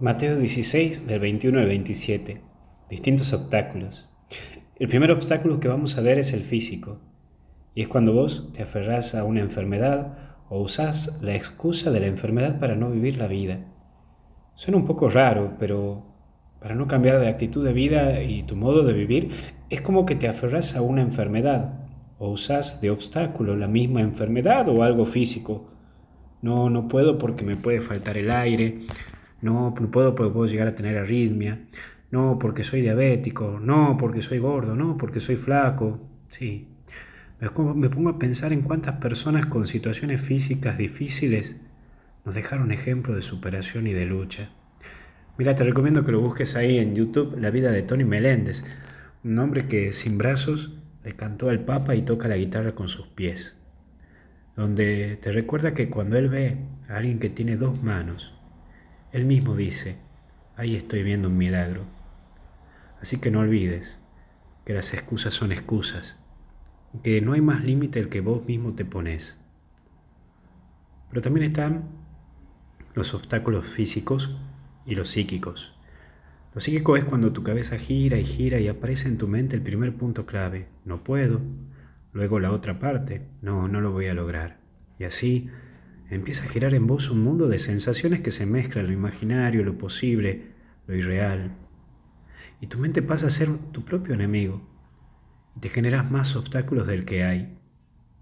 Mateo 16, del 21 al 27. Distintos obstáculos. El primer obstáculo que vamos a ver es el físico. Y es cuando vos te aferrás a una enfermedad o usás la excusa de la enfermedad para no vivir la vida. Suena un poco raro, pero para no cambiar de actitud de vida y tu modo de vivir, es como que te aferras a una enfermedad o usás de obstáculo la misma enfermedad o algo físico. No, no puedo porque me puede faltar el aire. No, no puedo porque puedo llegar a tener arritmia. No, porque soy diabético. No, porque soy gordo. No, porque soy flaco. Sí. Me pongo a pensar en cuántas personas con situaciones físicas difíciles nos dejaron ejemplo de superación y de lucha. Mira, te recomiendo que lo busques ahí en YouTube, La vida de Tony Meléndez, un hombre que sin brazos le cantó al Papa y toca la guitarra con sus pies, donde te recuerda que cuando él ve a alguien que tiene dos manos, él mismo dice, ahí estoy viendo un milagro. Así que no olvides que las excusas son excusas, que no hay más límite el que vos mismo te pones. Pero también están los obstáculos físicos y los psíquicos. Lo psíquico es cuando tu cabeza gira y gira y aparece en tu mente el primer punto clave, no puedo, luego la otra parte, no, no lo voy a lograr. Y así empieza a girar en vos un mundo de sensaciones que se mezclan lo imaginario, lo posible, lo irreal. Y tu mente pasa a ser tu propio enemigo y te generas más obstáculos del que hay.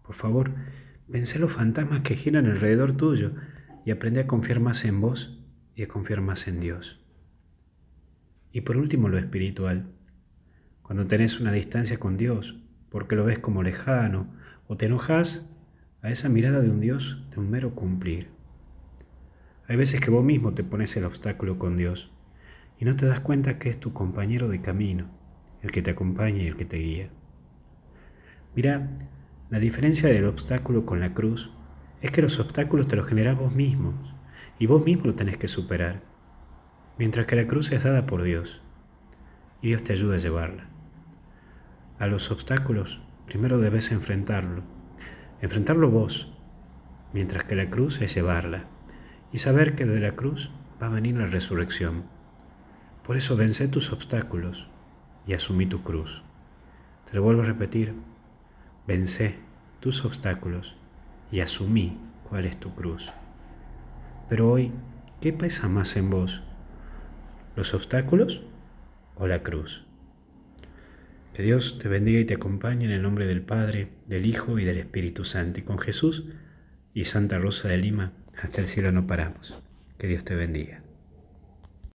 Por favor, vence los fantasmas que giran alrededor tuyo y aprende a confiar más en vos y a confiar más en Dios. Y por último lo espiritual. Cuando tenés una distancia con Dios, porque lo ves como lejano, o te enojas a esa mirada de un Dios de un mero cumplir. Hay veces que vos mismo te pones el obstáculo con Dios y no te das cuenta que es tu compañero de camino, el que te acompaña y el que te guía. Mira, la diferencia del obstáculo con la cruz es que los obstáculos te los generás vos mismos y vos mismo lo tenés que superar, mientras que la cruz es dada por Dios y Dios te ayuda a llevarla. A los obstáculos primero debes enfrentarlo, enfrentarlo vos, mientras que la cruz es llevarla y saber que de la cruz va a venir la resurrección. Por eso vence tus obstáculos y asumí tu cruz. Te lo vuelvo a repetir, vence tus obstáculos y asumí cuál es tu cruz. Pero hoy, ¿qué pesa más en vos? ¿Los obstáculos o la cruz? Que Dios te bendiga y te acompañe en el nombre del Padre, del Hijo y del Espíritu Santo. Y con Jesús y Santa Rosa de Lima, hasta el cielo no paramos. Que Dios te bendiga.